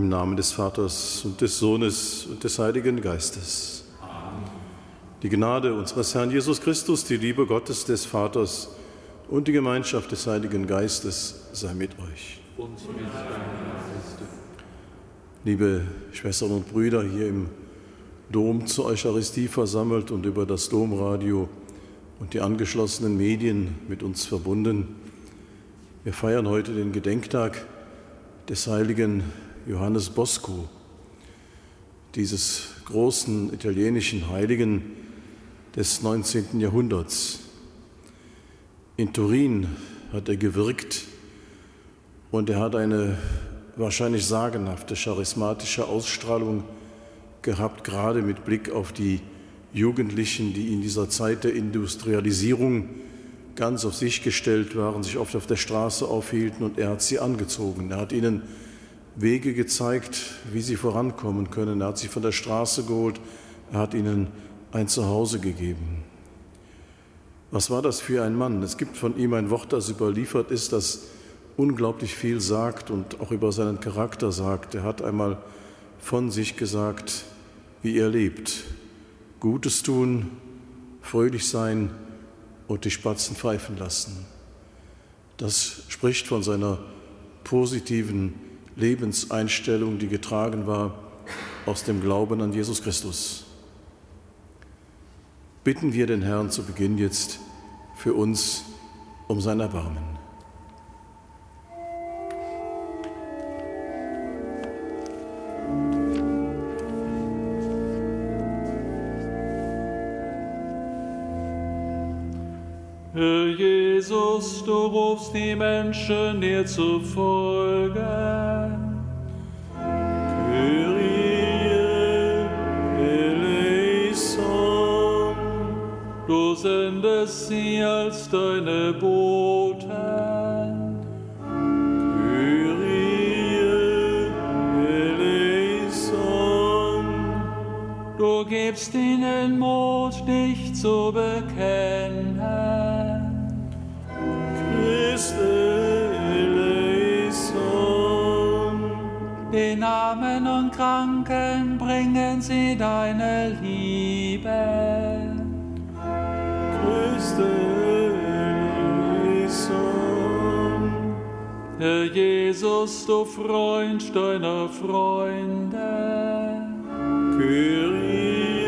Im Namen des Vaters und des Sohnes und des Heiligen Geistes. Amen. Die Gnade unseres Herrn Jesus Christus, die Liebe Gottes des Vaters und die Gemeinschaft des Heiligen Geistes sei mit euch. Liebe Schwestern und Brüder hier im Dom zur Eucharistie versammelt und über das Domradio und die angeschlossenen Medien mit uns verbunden. Wir feiern heute den Gedenktag des heiligen Johannes Bosco, dieses großen italienischen Heiligen des 19. Jahrhunderts. In Turin hat er gewirkt und er hat eine wahrscheinlich sagenhafte charismatische Ausstrahlung gehabt, gerade mit Blick auf die Jugendlichen, die in dieser Zeit der Industrialisierung ganz auf sich gestellt waren, sich oft auf der Straße aufhielten und er hat sie angezogen. Er hat ihnen Wege gezeigt, wie sie vorankommen können. Er hat sie von der Straße geholt, er hat ihnen ein Zuhause gegeben. Was war das für ein Mann? Es gibt von ihm ein Wort, das überliefert ist, das unglaublich viel sagt und auch über seinen Charakter sagt. Er hat einmal von sich gesagt, wie er lebt. Gutes tun, fröhlich sein und die Spatzen pfeifen lassen. Das spricht von seiner positiven Lebenseinstellung, die getragen war aus dem Glauben an Jesus Christus. Bitten wir den Herrn zu Beginn jetzt für uns um sein Erbarmen. Jesus, du rufst die Menschen dir zu folgen. Du sendest sie als deine Boten. Kyrie eleison. Du gibst ihnen Mut, dich zu bekennen. Den Armen und Kranken bringen sie deine Liebe. Herr Jesus, du Freund deiner Freunde. Kyrie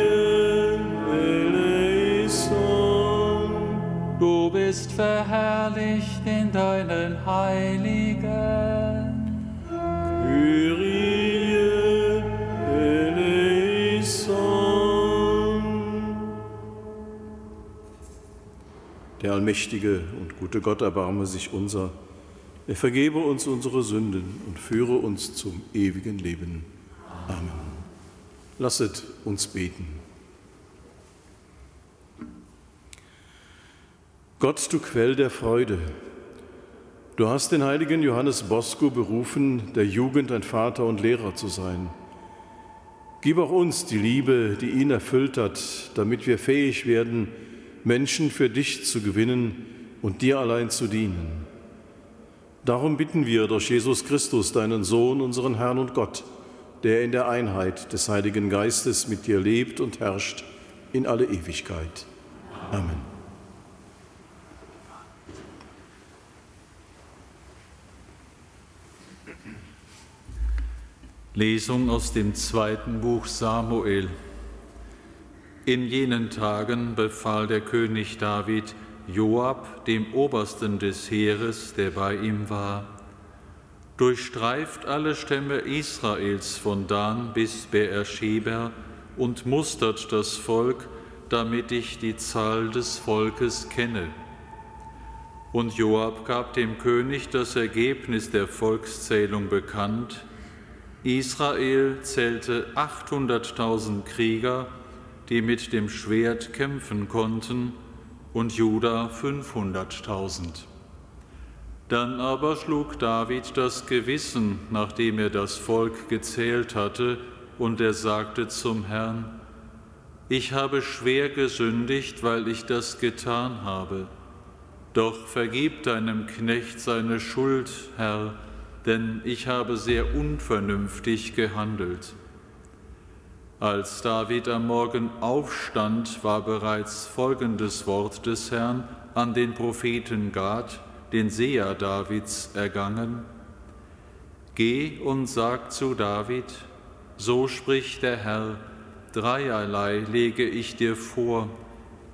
eleison. Du bist verherrlicht deinen Heiligen. Kyrie eleison. Der allmächtige und gute Gott erbarme sich unser. Er vergebe uns unsere Sünden und führe uns zum ewigen Leben. Amen. Lasset uns beten. Gott, du Quell der Freude, Du hast den heiligen Johannes Bosco berufen, der Jugend ein Vater und Lehrer zu sein. Gib auch uns die Liebe, die ihn erfüllt hat, damit wir fähig werden, Menschen für dich zu gewinnen und dir allein zu dienen. Darum bitten wir durch Jesus Christus, deinen Sohn, unseren Herrn und Gott, der in der Einheit des Heiligen Geistes mit dir lebt und herrscht in alle Ewigkeit. Amen. Lesung aus dem zweiten Buch Samuel. In jenen Tagen befahl der König David Joab, dem Obersten des Heeres, der bei ihm war, durchstreift alle Stämme Israels von Dan bis Beersheba und mustert das Volk, damit ich die Zahl des Volkes kenne. Und Joab gab dem König das Ergebnis der Volkszählung bekannt, Israel zählte 800.000 Krieger, die mit dem Schwert kämpfen konnten, und Juda 500.000. Dann aber schlug David das Gewissen, nachdem er das Volk gezählt hatte, und er sagte zum Herrn, ich habe schwer gesündigt, weil ich das getan habe. Doch vergib deinem Knecht seine Schuld, Herr, denn ich habe sehr unvernünftig gehandelt. Als David am Morgen aufstand, war bereits folgendes Wort des Herrn an den Propheten Gad, den Seher Davids, ergangen. Geh und sag zu David, so spricht der Herr, dreierlei lege ich dir vor,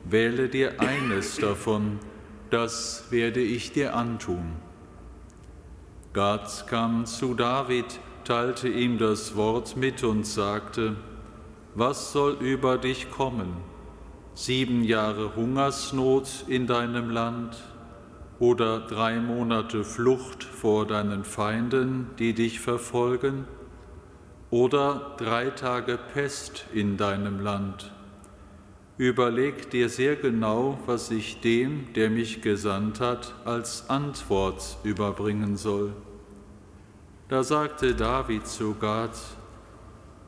wähle dir eines davon, das werde ich dir antun. Gad kam zu David, teilte ihm das Wort mit und sagte, was soll über dich kommen? Sieben Jahre Hungersnot in deinem Land oder drei Monate Flucht vor deinen Feinden, die dich verfolgen? Oder drei Tage Pest in deinem Land? Überleg dir sehr genau, was ich dem, der mich gesandt hat, als Antwort überbringen soll. Da sagte David zu Gad,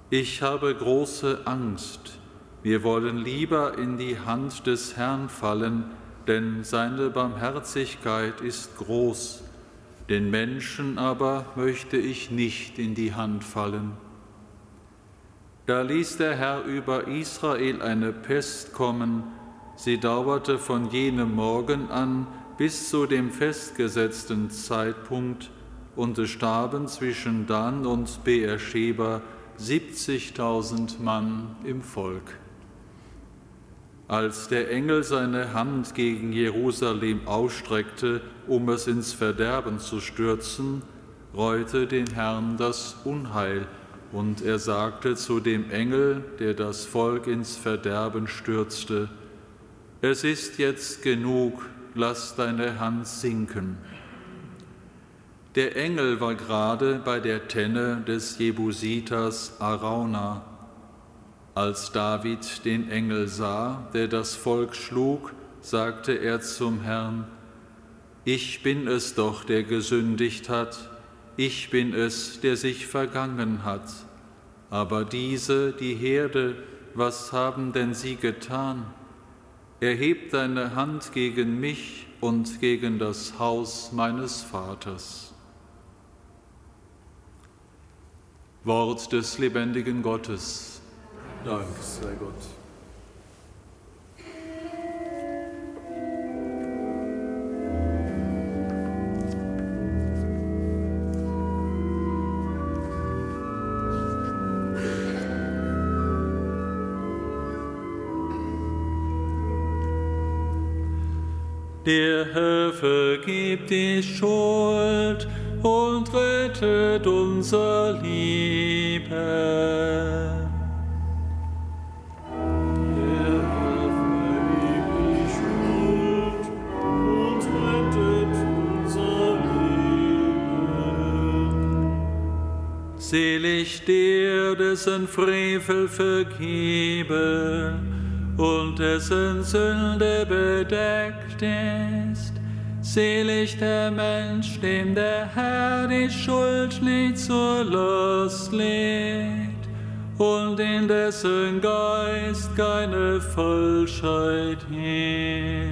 ich habe große Angst. Wir wollen lieber in die Hand des Herrn fallen, denn seine Barmherzigkeit ist groß. Den Menschen aber möchte ich nicht in die Hand fallen. Da ließ der Herr über Israel eine Pest kommen, sie dauerte von jenem Morgen an bis zu dem festgesetzten Zeitpunkt, und es starben zwischen Dan und Beersheba 70.000 Mann im Volk. Als der Engel seine Hand gegen Jerusalem ausstreckte, um es ins Verderben zu stürzen, reute den Herrn das Unheil, und er sagte zu dem Engel, der das Volk ins Verderben stürzte, Es ist jetzt genug, lass deine Hand sinken. Der Engel war gerade bei der Tenne des Jebusiters Arauna. Als David den Engel sah, der das Volk schlug, sagte er zum Herrn, Ich bin es doch, der gesündigt hat, ich bin es, der sich vergangen hat. Aber diese, die Herde, was haben denn sie getan? Erheb deine Hand gegen mich und gegen das Haus meines Vaters. Wort des lebendigen Gottes. Dank sei Gott. Der Herr vergibt die Schuld und rettet unser Leben. Selig der, dessen Frevel vergeben und dessen Sünde bedeckt ist. Selig der Mensch, dem der Herr die Schuld nicht zur Last legt und in dessen Geist keine Falschheit ist.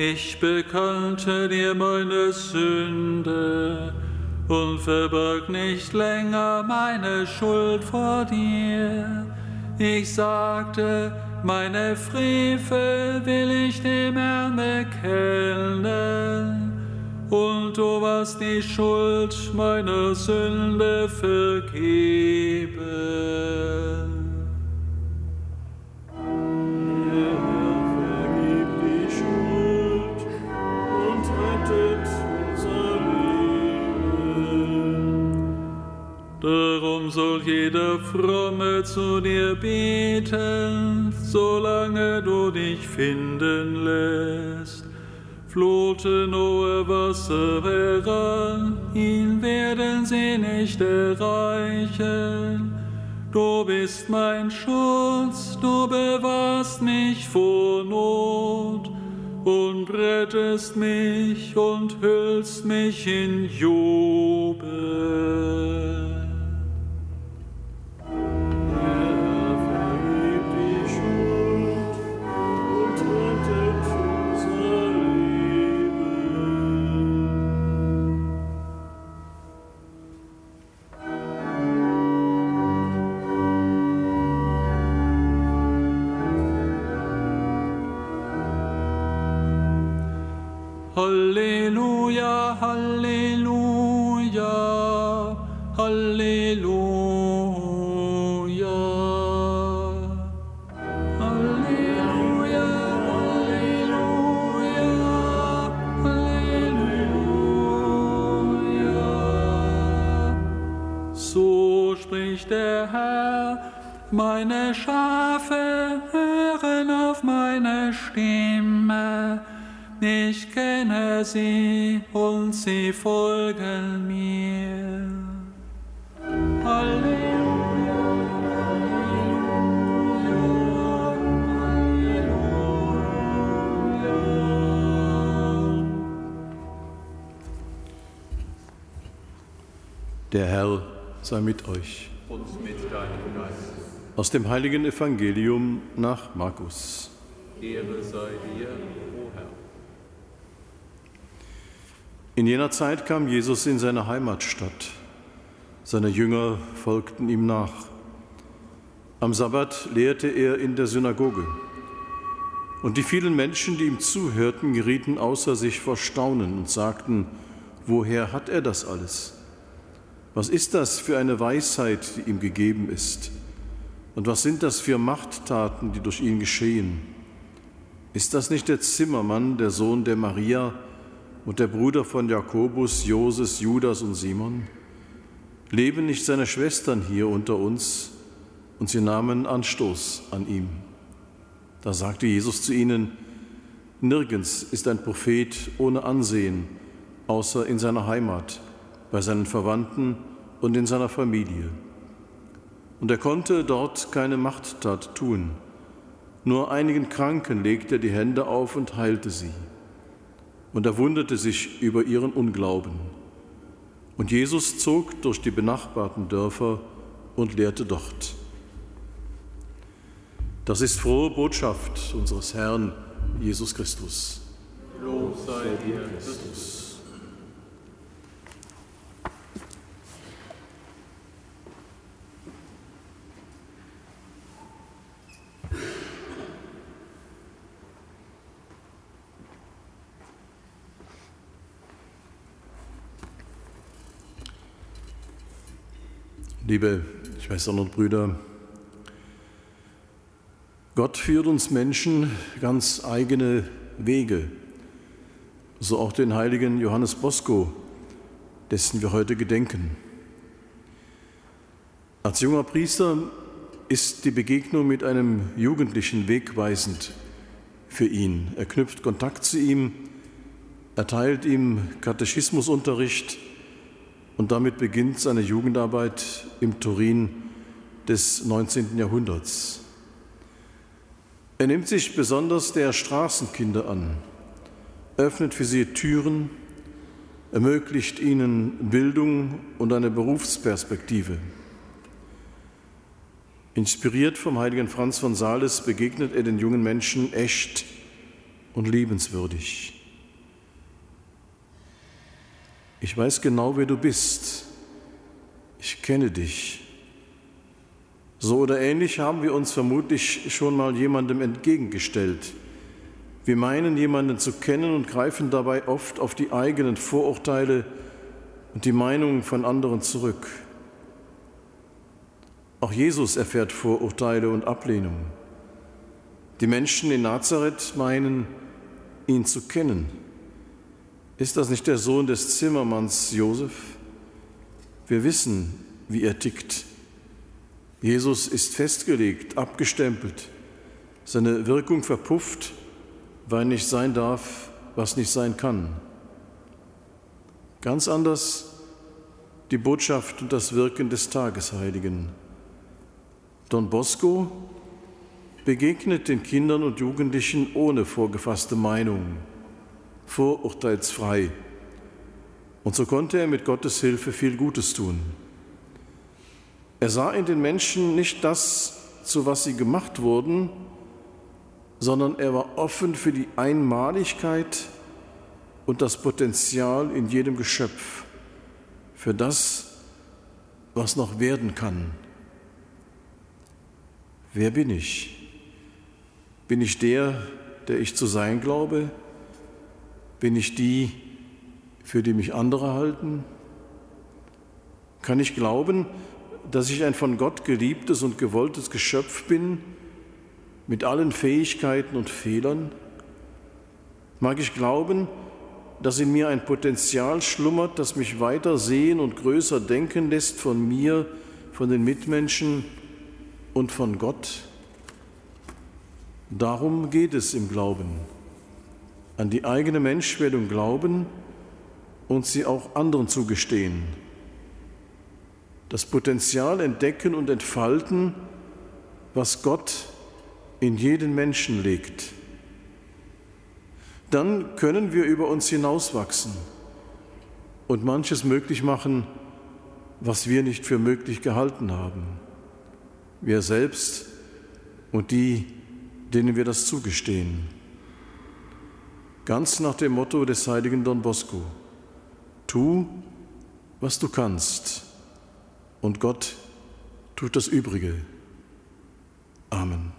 Ich bekannte dir meine Sünde und verberg nicht länger meine Schuld vor dir. Ich sagte, meine Frevel will ich dem Herrn bekennen, und du warst die Schuld meiner Sünde vergeben. Jeder Fromme zu dir beten, solange du dich finden lässt. Fluten hohe Wasser heran, ihn werden sie nicht erreichen. Du bist mein Schutz, du bewahrst mich vor Not und rettest mich und hüllst mich in Jubel. Halleluja, Halleluja. Halleluja, Halleluja, Halleluja. So spricht der Herr, meine Schafe hören Ich kenne sie und sie folgen mir. Halleluja, Halleluja. Der Herr sei mit euch. Und mit deinem Geist. Aus dem heiligen Evangelium nach Markus. Ehre sei dir, o Herr. In jener Zeit kam Jesus in seine Heimatstadt. Seine Jünger folgten ihm nach. Am Sabbat lehrte er in der Synagoge. Und die vielen Menschen, die ihm zuhörten, gerieten außer sich vor Staunen und sagten, woher hat er das alles? Was ist das für eine Weisheit, die ihm gegeben ist? Und was sind das für Machttaten, die durch ihn geschehen? Ist das nicht der Zimmermann, der Sohn der Maria und der Bruder von Jakobus, Joses, Judas und Simon? Leben nicht seine Schwestern hier unter uns? Und sie nahmen Anstoß an ihm. Da sagte Jesus zu ihnen, Nirgends ist ein Prophet ohne Ansehen, außer in seiner Heimat, bei seinen Verwandten und in seiner Familie. Und er konnte dort keine Machttat tun. Nur einigen Kranken legte er die Hände auf und heilte sie. Und er wunderte sich über ihren Unglauben. Und Jesus zog durch die benachbarten Dörfer und lehrte dort. Das ist frohe Botschaft unseres Herrn Jesus Christus. Lob sei dir, Christus. Liebe Schwestern und Brüder, Gott führt uns Menschen ganz eigene Wege, so auch den heiligen Johannes Bosco, dessen wir heute gedenken. Als junger Priester ist die Begegnung mit einem Jugendlichen wegweisend für ihn. Er knüpft Kontakt zu ihm, erteilt ihm Katechismusunterricht und damit beginnt seine Jugendarbeit im Turin des 19. Jahrhunderts. Er nimmt sich besonders der Straßenkinder an, öffnet für sie Türen, ermöglicht ihnen Bildung und eine Berufsperspektive. Inspiriert vom heiligen Franz von Sales begegnet er den jungen Menschen echt und liebenswürdig. Ich weiß genau, wer du bist. Ich kenne dich. So oder ähnlich haben wir uns vermutlich schon mal jemandem entgegengestellt. Wir meinen, jemanden zu kennen und greifen dabei oft auf die eigenen Vorurteile und die Meinungen von anderen zurück. Auch Jesus erfährt Vorurteile und Ablehnung. Die Menschen in Nazareth meinen, ihn zu kennen. Ist das nicht der Sohn des Zimmermanns Josef? Wir wissen, wie er tickt. Jesus ist festgelegt, abgestempelt, seine Wirkung verpufft, weil nicht sein darf, was nicht sein kann. Ganz anders die Botschaft und das Wirken des Tagesheiligen. Don Bosco begegnet den Kindern und Jugendlichen ohne vorgefasste Meinung, vorurteilsfrei. Und so konnte er mit Gottes Hilfe viel Gutes tun. Er sah in den Menschen nicht das, zu was sie gemacht wurden, sondern er war offen für die Einmaligkeit und das Potenzial in jedem Geschöpf, für das, was noch werden kann. Wer bin ich? Bin ich der, der ich zu sein glaube? Bin ich die, für die mich andere halten? Kann ich glauben, dass ich ein von Gott geliebtes und gewolltes Geschöpf bin, mit allen Fähigkeiten und Fehlern? Mag ich glauben, dass in mir ein Potenzial schlummert, das mich weiter sehen und größer denken lässt von mir, von den Mitmenschen und von Gott? Darum geht es im Glauben. An die eigene Menschwerdung glauben und sie auch anderen zugestehen. Das Potenzial entdecken und entfalten, was Gott in jeden Menschen legt. Dann können wir über uns hinauswachsen und manches möglich machen, was wir nicht für möglich gehalten haben. Wir selbst und die, denen wir das zugestehen. Ganz nach dem Motto des heiligen Don Bosco. Tu, was du kannst, und Gott tut das Übrige. Amen.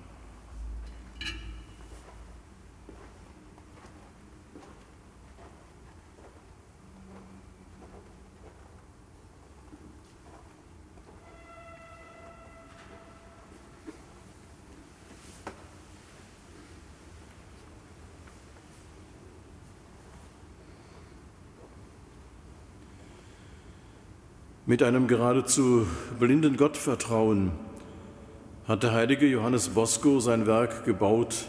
Mit einem geradezu blinden Gottvertrauen hat der heilige Johannes Bosco sein Werk gebaut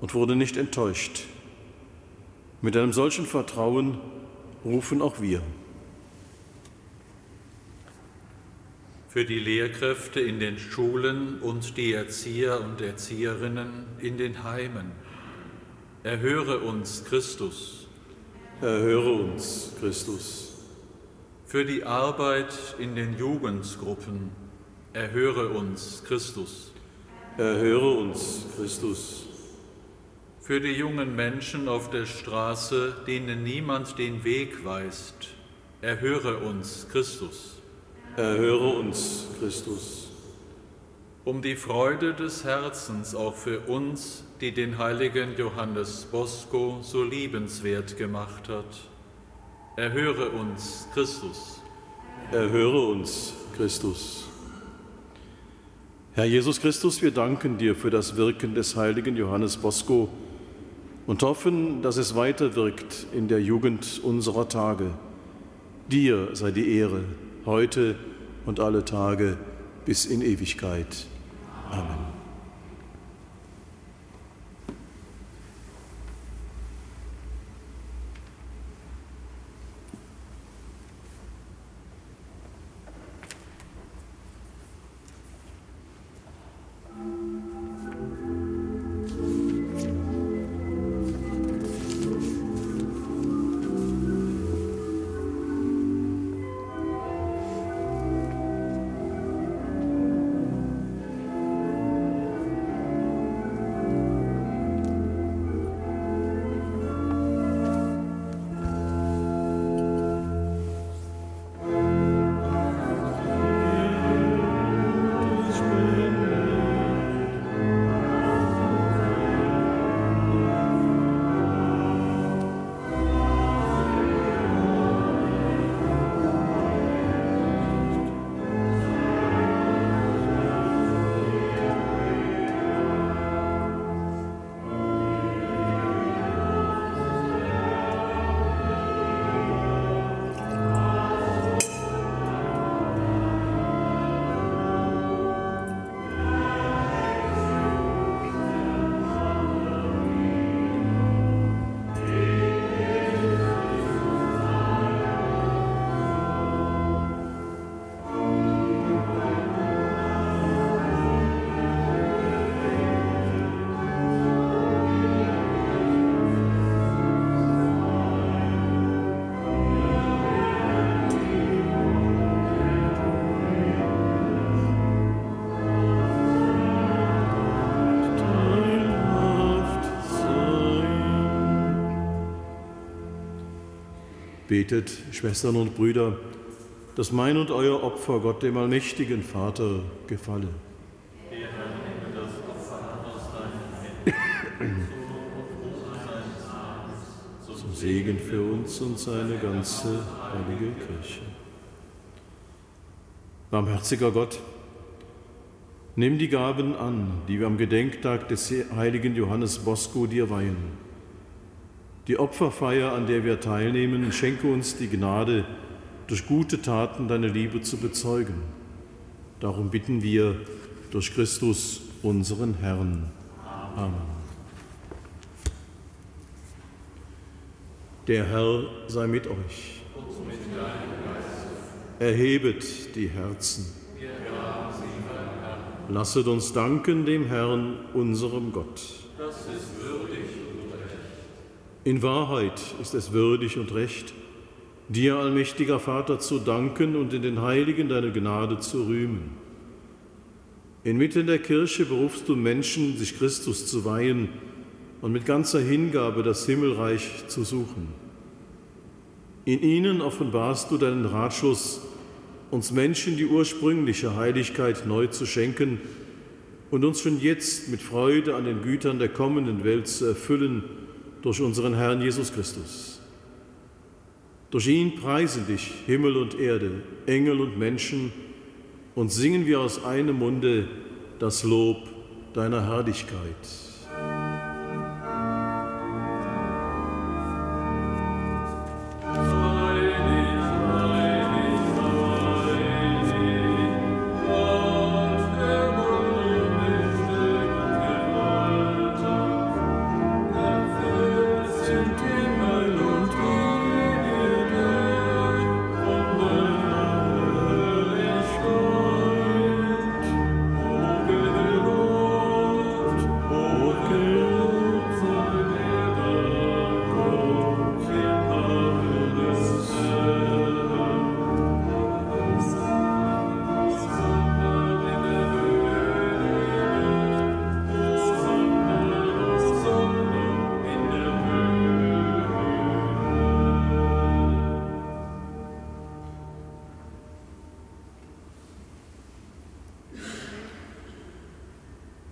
und wurde nicht enttäuscht. Mit einem solchen Vertrauen rufen auch wir. Für die Lehrkräfte in den Schulen und die Erzieher und Erzieherinnen in den Heimen. Erhöre uns, Christus. Erhöre uns, Christus für die Arbeit in den Jugendgruppen. Erhöre uns, Christus. Erhöre uns, Christus. Für die jungen Menschen auf der Straße, denen niemand den Weg weist. Erhöre uns, Christus. Erhöre uns, Christus. Um die Freude des Herzens auch für uns, die den heiligen Johannes Bosco so liebenswert gemacht hat Erhöre uns, Christus. Erhöre uns, Christus. Herr Jesus Christus, wir danken dir für das Wirken des heiligen Johannes Bosco und hoffen, dass es weiterwirkt in der Jugend unserer Tage. Dir sei die Ehre, heute und alle Tage bis in Ewigkeit. Amen. Betet, Schwestern und Brüder, dass mein und euer Opfer Gott dem allmächtigen Vater gefalle. Zum Segen für uns und seine ganze heilige Kirche. Barmherziger Gott, nimm die Gaben an, die wir am Gedenktag des heiligen Johannes Bosco dir weihen. Die Opferfeier, an der wir teilnehmen, schenke uns die Gnade, durch gute Taten deine Liebe zu bezeugen. Darum bitten wir durch Christus, unseren Herrn. Amen. Der Herr sei mit euch. Erhebet die Herzen. Lasset uns danken dem Herrn, unserem Gott. In Wahrheit ist es würdig und recht, dir, allmächtiger Vater, zu danken und in den Heiligen deine Gnade zu rühmen. Inmitten der Kirche berufst du Menschen, sich Christus zu weihen, und mit ganzer Hingabe das Himmelreich zu suchen. In ihnen offenbarst du deinen Ratschluss, uns Menschen die ursprüngliche Heiligkeit neu zu schenken und uns schon jetzt mit Freude an den Gütern der kommenden Welt zu erfüllen durch unseren Herrn Jesus Christus. Durch ihn preisen dich Himmel und Erde, Engel und Menschen und singen wir aus einem Munde das Lob deiner Herrlichkeit.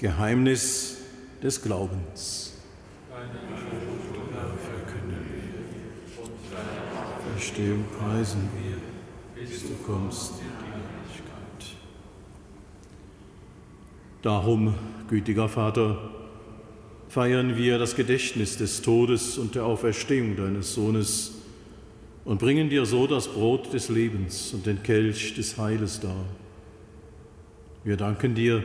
Geheimnis des Glaubens. Verkünden wir, verstehen, preisen wir, bis du kommst in die Herrlichkeit. Darum, gütiger Vater, feiern wir das Gedächtnis des Todes und der Auferstehung deines Sohnes und bringen dir so das Brot des Lebens und den Kelch des Heiles dar. Wir danken dir,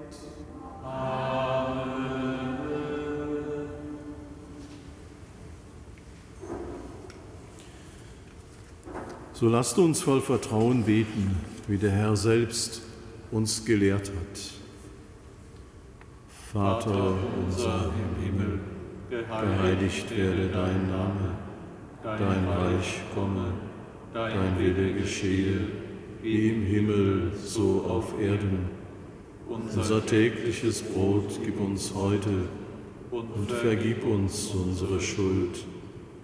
So lasst uns voll Vertrauen beten, wie der Herr selbst uns gelehrt hat. Vater unser im Himmel, geheiligt werde dein Name, dein Reich komme, dein Wille geschehe, wie im Himmel, so auf Erden. Unser tägliches Brot gib uns heute und vergib uns unsere Schuld,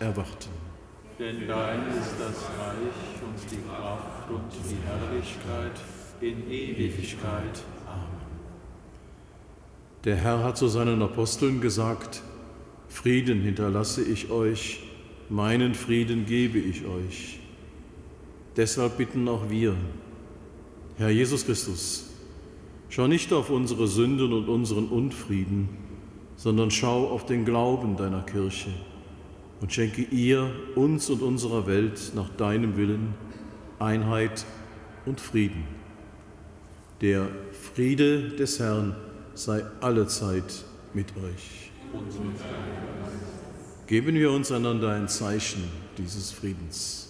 erwarten. Denn dein ist das Reich und die Kraft und die Herrlichkeit in Ewigkeit. Amen. Der Herr hat zu seinen Aposteln gesagt, Frieden hinterlasse ich euch, meinen Frieden gebe ich euch. Deshalb bitten auch wir, Herr Jesus Christus, schau nicht auf unsere Sünden und unseren Unfrieden, sondern schau auf den Glauben deiner Kirche und schenke ihr, uns und unserer Welt nach deinem Willen Einheit und Frieden. Der Friede des Herrn sei allezeit mit euch. Geben wir uns einander ein Zeichen dieses Friedens.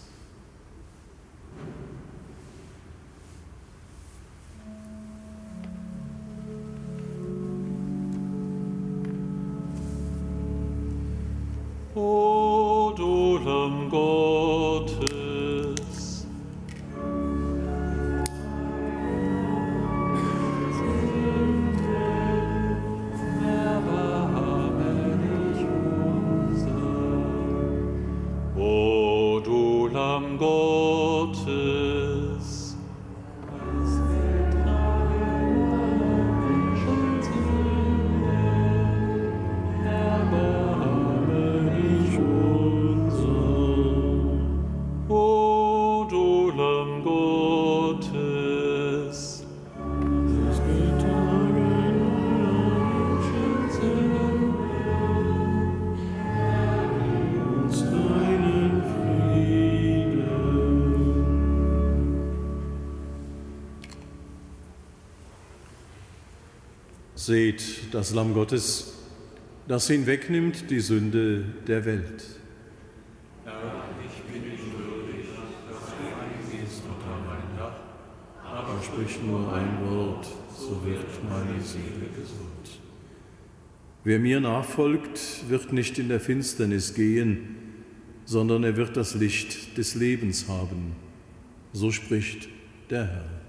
O du Seht das Lamm Gottes, das hinwegnimmt die Sünde der Welt. Aber sprich nur ein Wort, so wird meine Seele gesund. Wer mir nachfolgt, wird nicht in der Finsternis gehen, sondern er wird das Licht des Lebens haben. So spricht der Herr.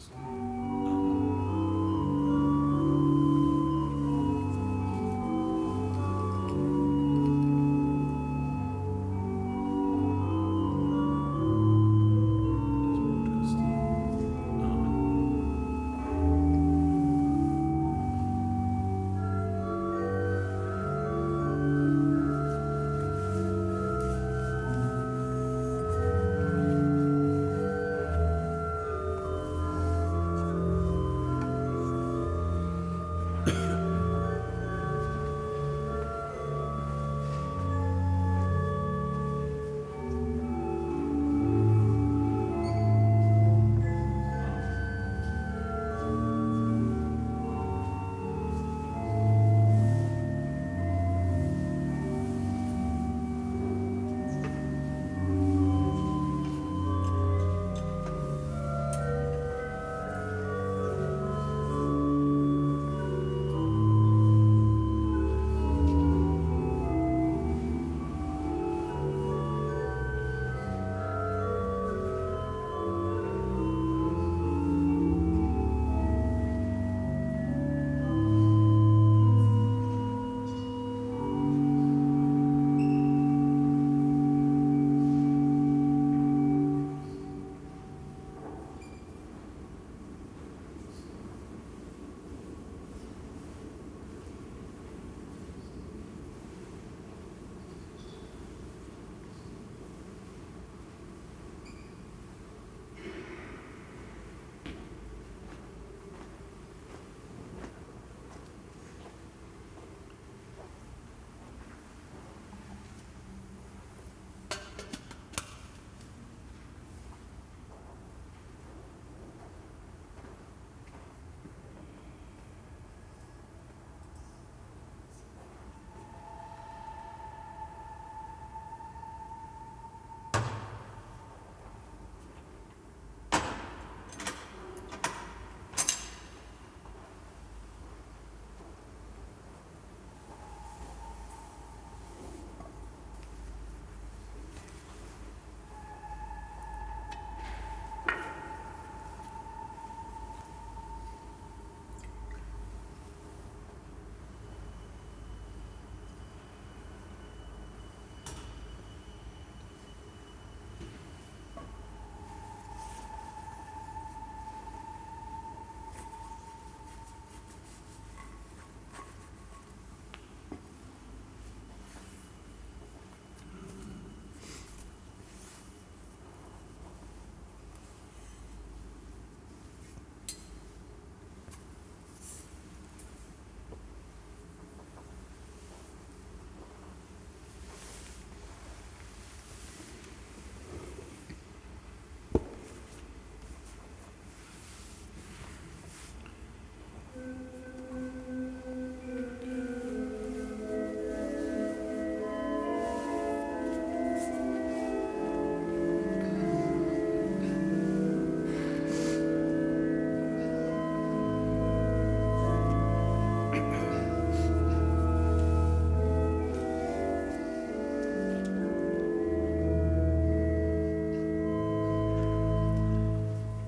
Jesus'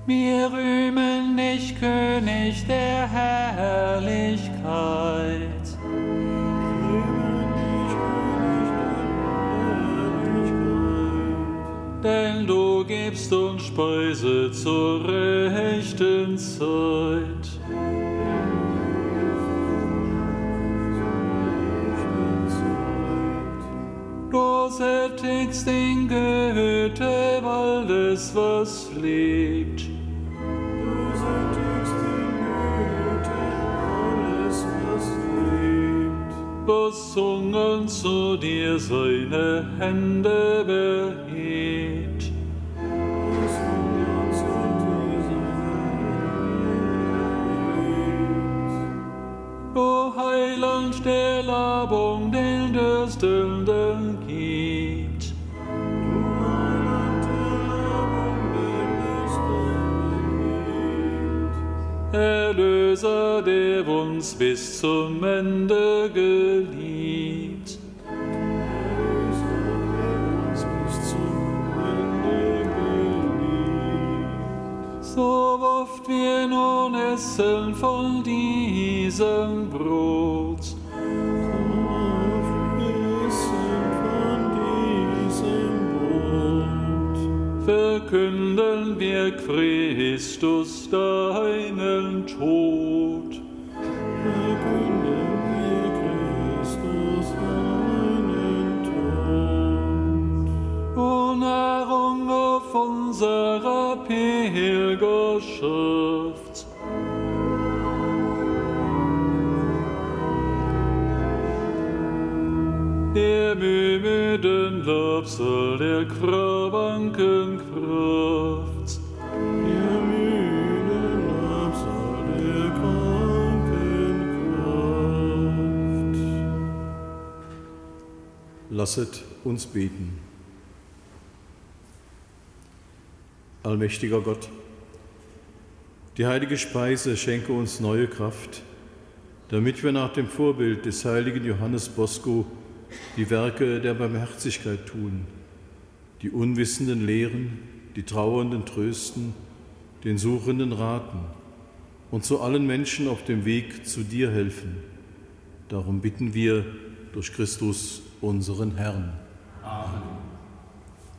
Wir rühmen dich, König der Herrlichkeit. Denn du gibst uns Speise zur rechten Zeit. Du sättigst den Güte dir seine Hände behebt. O Heiland der Labung, den Dürstenden gibt. Du Heiland der Labung den Dürstenden gibt. Erlöser, der uns bis zum Ende gilt. Oft wir nun essen von diesem Brot, verkünden wir Christus deinen Lapsel der kranken Kraft. Lasset uns beten. Allmächtiger Gott, die heilige Speise schenke uns neue Kraft, damit wir nach dem Vorbild des heiligen Johannes Bosco die Werke der Barmherzigkeit tun, die Unwissenden lehren, die Trauernden trösten, den Suchenden raten und zu allen Menschen auf dem Weg zu dir helfen. Darum bitten wir durch Christus, unseren Herrn. Amen.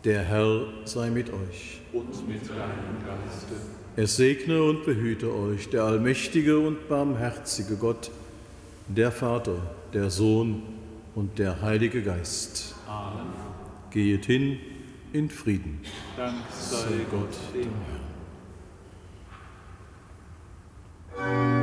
Der Herr sei mit euch. Und mit deinem Geiste. Er segne und behüte euch, der allmächtige und barmherzige Gott, der Vater, der Sohn und der Heilige Geist. Amen. Gehet hin in Frieden. Dank sei Gott dem Herrn.